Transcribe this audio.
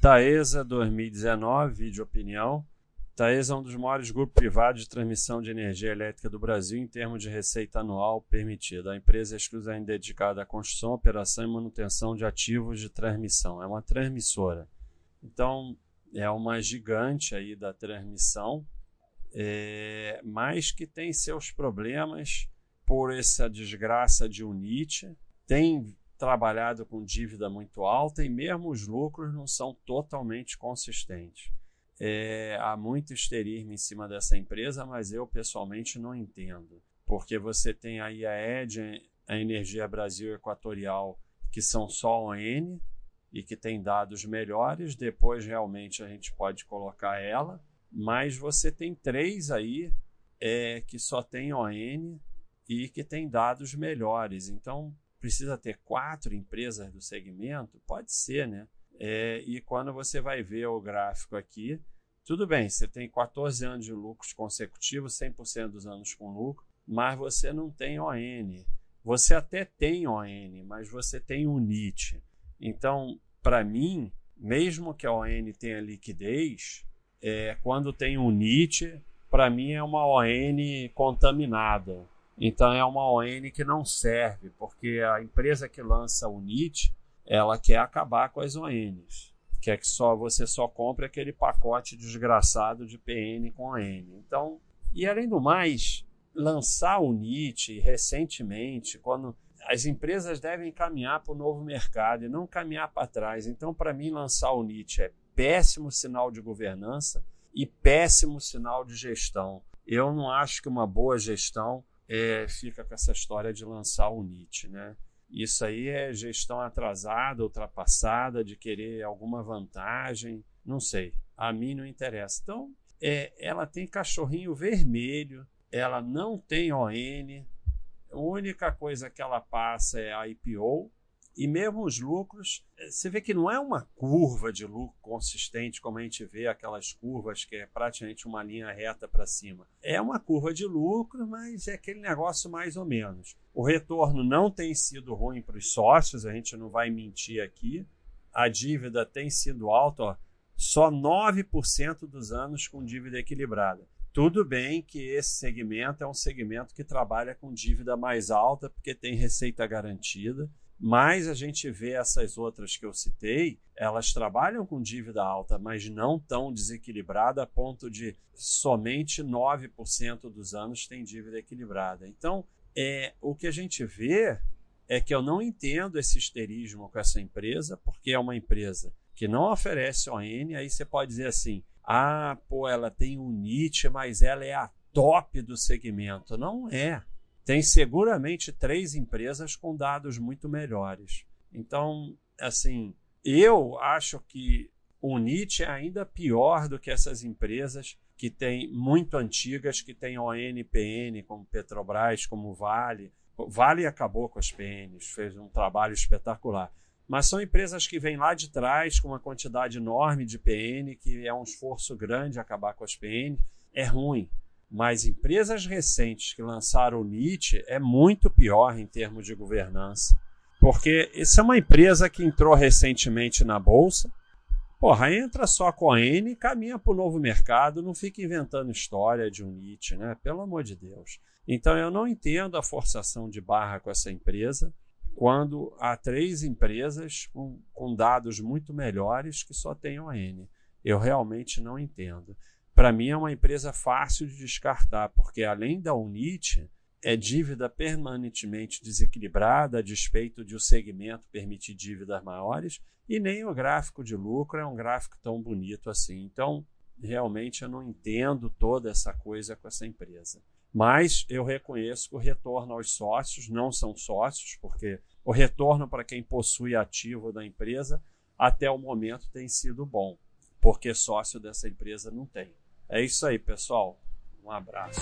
Taesa 2019, vídeo opinião. Taesa é um dos maiores grupos privados de transmissão de energia elétrica do Brasil em termos de receita anual permitida. A empresa é exclusivamente dedicada à construção, operação e manutenção de ativos de transmissão. É uma transmissora. Então, é uma gigante aí da transmissão, é, mas que tem seus problemas por essa desgraça de UNIT. Tem trabalhado com dívida muito alta e mesmo os lucros não são totalmente consistentes. É, há muito histerismo em cima dessa empresa, mas eu pessoalmente não entendo. Porque você tem aí a ED, a Energia Brasil Equatorial, que são só ON e que tem dados melhores. Depois realmente a gente pode colocar ela, mas você tem três aí é, que só tem ON e que tem dados melhores. Então, precisa ter quatro empresas do segmento? Pode ser, né? É, e quando você vai ver o gráfico aqui, tudo bem, você tem 14 anos de lucros consecutivos, 100% dos anos com lucro, mas você não tem ON. Você até tem ON, mas você tem UNIT. Então, para mim, mesmo que a ON tenha liquidez, é, quando tem UNIT, para mim é uma ON contaminada. Então é uma ON que não serve, porque a empresa que lança o NIT, ela quer acabar com as ONs. Quer que só você só compre aquele pacote desgraçado de PN com ON. Então, e além do mais, lançar o NIT recentemente, quando as empresas devem caminhar para o novo mercado e não caminhar para trás. Então, para mim, lançar o NIT é péssimo sinal de governança e péssimo sinal de gestão. Eu não acho que uma boa gestão é, fica com essa história de lançar o NIT, né? Isso aí é gestão atrasada, ultrapassada, de querer alguma vantagem, não sei. A mim não interessa. Então, é, ela tem cachorrinho vermelho, ela não tem ON, a única coisa que ela passa é a IPO, e mesmo os lucros, eh, você vê que não é uma curva de lucro consistente, como a gente vê aquelas curvas que é praticamente uma linha reta para cima. É uma curva de lucro, mas é aquele negócio mais ou menos. O retorno não tem sido ruim para os sócios, a gente não vai mentir aqui. A dívida tem sido alta, ó, só 9% dos anos com dívida equilibrada. Tudo bem que esse segmento é um segmento que trabalha com dívida mais alta, porque tem receita garantida mas a gente vê essas outras que eu citei, elas trabalham com dívida alta, mas não tão desequilibrada a ponto de somente 9% dos anos tem dívida equilibrada. Então, é, o que a gente vê é que eu não entendo esse histerismo com essa empresa, porque é uma empresa que não oferece ON, aí você pode dizer assim: ah, pô, ela tem um NIT, mas ela é a top do segmento. Não é tem seguramente três empresas com dados muito melhores. Então, assim, eu acho que o NIT é ainda pior do que essas empresas que têm muito antigas, que têm ONPN, como Petrobras, como Vale. Vale acabou com as PNs, fez um trabalho espetacular. Mas são empresas que vêm lá de trás com uma quantidade enorme de PN, que é um esforço grande acabar com as PN. É ruim. Mas empresas recentes que lançaram o NIT é muito pior em termos de governança. Porque isso é uma empresa que entrou recentemente na bolsa. Porra, entra só com a N caminha para o novo mercado, não fica inventando história de um NIT, né? Pelo amor de Deus. Então eu não entendo a forçação de barra com essa empresa quando há três empresas com, com dados muito melhores que só têm ON. Eu realmente não entendo para mim é uma empresa fácil de descartar, porque além da Unit, é dívida permanentemente desequilibrada a despeito de o segmento permitir dívidas maiores e nem o gráfico de lucro é um gráfico tão bonito assim. Então, realmente eu não entendo toda essa coisa com essa empresa. Mas eu reconheço que o retorno aos sócios não são sócios, porque o retorno para quem possui ativo da empresa até o momento tem sido bom, porque sócio dessa empresa não tem. É isso aí, pessoal. Um abraço.